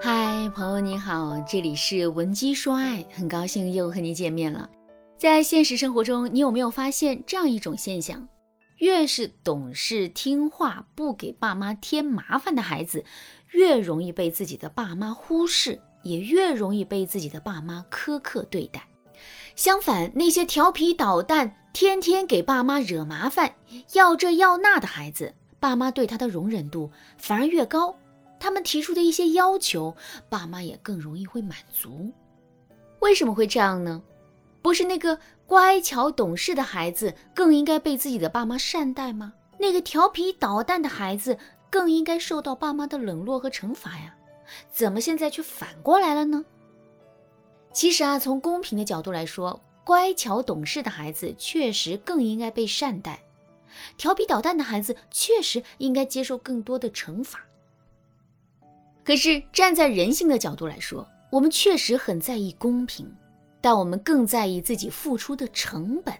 嗨，朋友你好，这里是文姬说爱，很高兴又和你见面了。在现实生活中，你有没有发现这样一种现象？越是懂事听话、不给爸妈添麻烦的孩子，越容易被自己的爸妈忽视，也越容易被自己的爸妈苛刻对待。相反，那些调皮捣蛋、天天给爸妈惹麻烦、要这要那的孩子，爸妈对他的容忍度反而越高。他们提出的一些要求，爸妈也更容易会满足。为什么会这样呢？不是那个乖巧懂事的孩子更应该被自己的爸妈善待吗？那个调皮捣蛋的孩子更应该受到爸妈的冷落和惩罚呀？怎么现在却反过来了呢？其实啊，从公平的角度来说，乖巧懂事的孩子确实更应该被善待，调皮捣蛋的孩子确实应该接受更多的惩罚。可是站在人性的角度来说，我们确实很在意公平，但我们更在意自己付出的成本。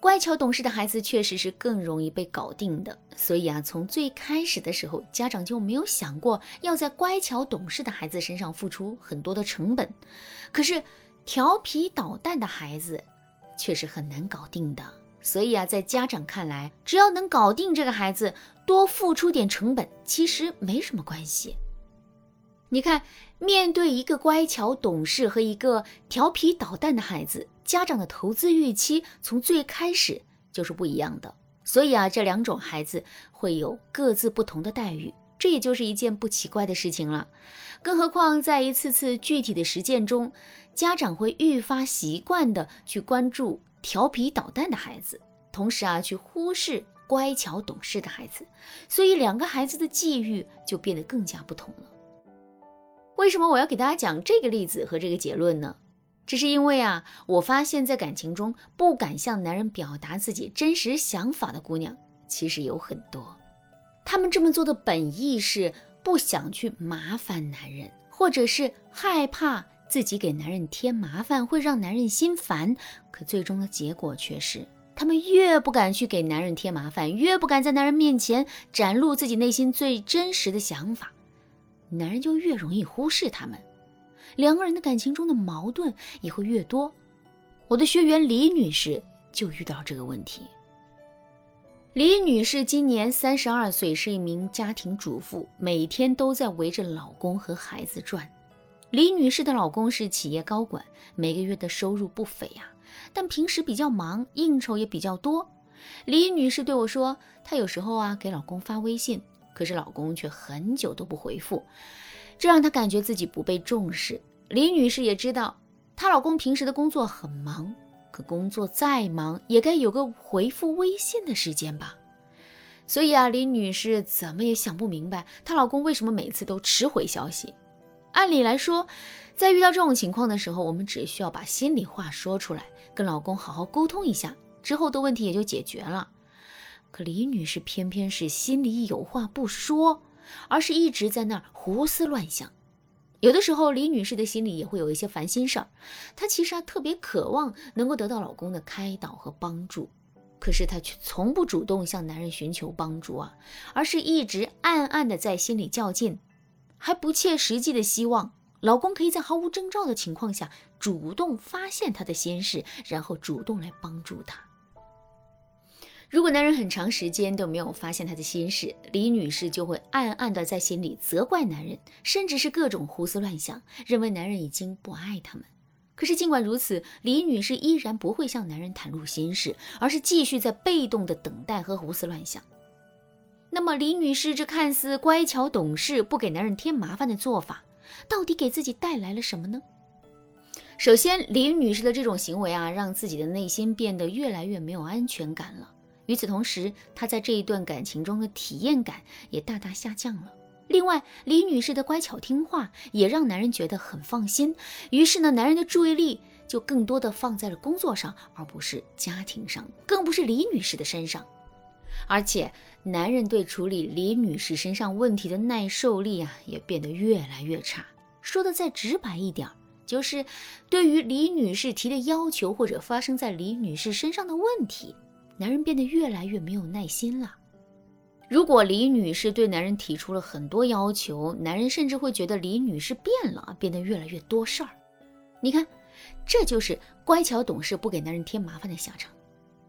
乖巧懂事的孩子确实是更容易被搞定的，所以啊，从最开始的时候，家长就没有想过要在乖巧懂事的孩子身上付出很多的成本。可是调皮捣蛋的孩子却是很难搞定的，所以啊，在家长看来，只要能搞定这个孩子，多付出点成本其实没什么关系。你看，面对一个乖巧懂事和一个调皮捣蛋的孩子，家长的投资预期从最开始就是不一样的。所以啊，这两种孩子会有各自不同的待遇，这也就是一件不奇怪的事情了。更何况在一次次具体的实践中，家长会愈发习惯的去关注调皮捣蛋的孩子，同时啊，去忽视乖巧懂事的孩子，所以两个孩子的际遇就变得更加不同了。为什么我要给大家讲这个例子和这个结论呢？这是因为啊，我发现，在感情中不敢向男人表达自己真实想法的姑娘，其实有很多。她们这么做的本意是不想去麻烦男人，或者是害怕自己给男人添麻烦会让男人心烦。可最终的结果却是，她们越不敢去给男人添麻烦，越不敢在男人面前展露自己内心最真实的想法。男人就越容易忽视他们，两个人的感情中的矛盾也会越多。我的学员李女士就遇到这个问题。李女士今年三十二岁，是一名家庭主妇，每天都在围着老公和孩子转。李女士的老公是企业高管，每个月的收入不菲呀，但平时比较忙，应酬也比较多。李女士对我说，她有时候啊给老公发微信。可是老公却很久都不回复，这让她感觉自己不被重视。李女士也知道，她老公平时的工作很忙，可工作再忙也该有个回复微信的时间吧。所以啊，李女士怎么也想不明白，她老公为什么每次都迟回消息。按理来说，在遇到这种情况的时候，我们只需要把心里话说出来，跟老公好好沟通一下，之后的问题也就解决了。可李女士偏偏是心里有话不说，而是一直在那儿胡思乱想。有的时候，李女士的心里也会有一些烦心事儿。她其实啊特别渴望能够得到老公的开导和帮助，可是她却从不主动向男人寻求帮助啊，而是一直暗暗的在心里较劲，还不切实际的希望老公可以在毫无征兆的情况下主动发现她的心事，然后主动来帮助她。如果男人很长时间都没有发现她的心事，李女士就会暗暗的在心里责怪男人，甚至是各种胡思乱想，认为男人已经不爱他们。可是尽管如此，李女士依然不会向男人袒露心事，而是继续在被动的等待和胡思乱想。那么，李女士这看似乖巧懂事、不给男人添麻烦的做法，到底给自己带来了什么呢？首先，李女士的这种行为啊，让自己的内心变得越来越没有安全感了。与此同时，他在这一段感情中的体验感也大大下降了。另外，李女士的乖巧听话也让男人觉得很放心。于是呢，男人的注意力就更多的放在了工作上，而不是家庭上，更不是李女士的身上。而且，男人对处理李女士身上问题的耐受力啊，也变得越来越差。说的再直白一点，就是对于李女士提的要求或者发生在李女士身上的问题。男人变得越来越没有耐心了。如果李女士对男人提出了很多要求，男人甚至会觉得李女士变了，变得越来越多事儿。你看，这就是乖巧懂事、不给男人添麻烦的下场。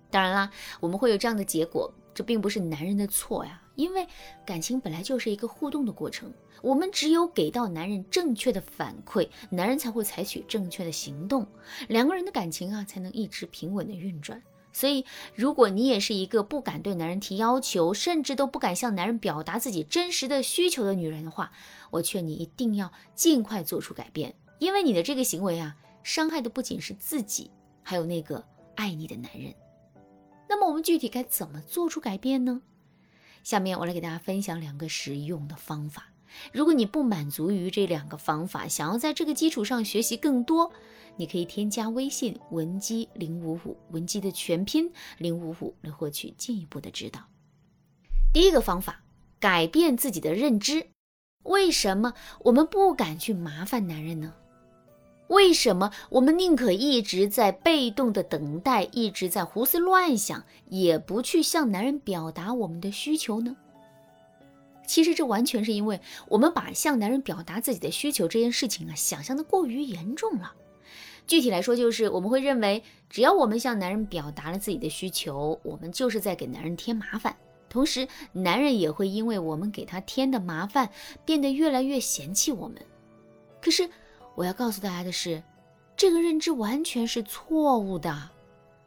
当然啦，我们会有这样的结果，这并不是男人的错呀，因为感情本来就是一个互动的过程。我们只有给到男人正确的反馈，男人才会采取正确的行动，两个人的感情啊才能一直平稳的运转。所以，如果你也是一个不敢对男人提要求，甚至都不敢向男人表达自己真实的需求的女人的话，我劝你一定要尽快做出改变，因为你的这个行为啊，伤害的不仅是自己，还有那个爱你的男人。那么，我们具体该怎么做出改变呢？下面我来给大家分享两个实用的方法。如果你不满足于这两个方法，想要在这个基础上学习更多，你可以添加微信文姬零五五，文姬的全拼零五五来获取进一步的指导。第一个方法，改变自己的认知。为什么我们不敢去麻烦男人呢？为什么我们宁可一直在被动的等待，一直在胡思乱想，也不去向男人表达我们的需求呢？其实这完全是因为我们把向男人表达自己的需求这件事情啊，想象的过于严重了。具体来说，就是我们会认为，只要我们向男人表达了自己的需求，我们就是在给男人添麻烦，同时男人也会因为我们给他添的麻烦，变得越来越嫌弃我们。可是我要告诉大家的是，这个认知完全是错误的。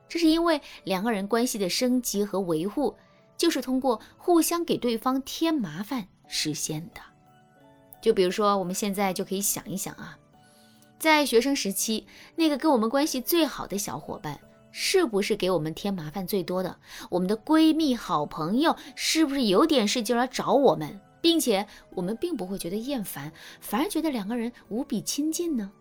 这是因为两个人关系的升级和维护。就是通过互相给对方添麻烦实现的。就比如说，我们现在就可以想一想啊，在学生时期，那个跟我们关系最好的小伙伴，是不是给我们添麻烦最多的？我们的闺蜜、好朋友，是不是有点事就来找我们，并且我们并不会觉得厌烦，反而觉得两个人无比亲近呢？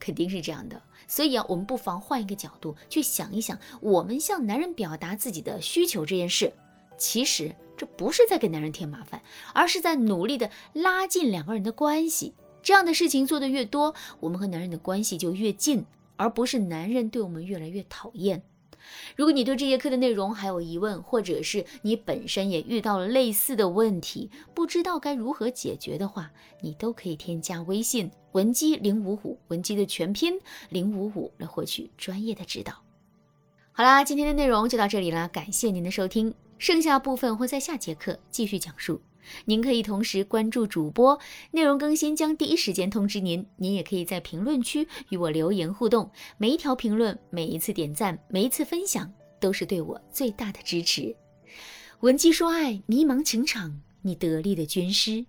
肯定是这样的。所以啊，我们不妨换一个角度去想一想，我们向男人表达自己的需求这件事。其实这不是在给男人添麻烦，而是在努力的拉近两个人的关系。这样的事情做的越多，我们和男人的关系就越近，而不是男人对我们越来越讨厌。如果你对这节课的内容还有疑问，或者是你本身也遇到了类似的问题，不知道该如何解决的话，你都可以添加微信文姬零五五，文姬的全拼零五五来获取专业的指导。好啦，今天的内容就到这里了，感谢您的收听。剩下部分会在下节课继续讲述。您可以同时关注主播，内容更新将第一时间通知您。您也可以在评论区与我留言互动，每一条评论、每一次点赞、每一次分享，都是对我最大的支持。文姬说爱，迷茫情场，你得力的军师。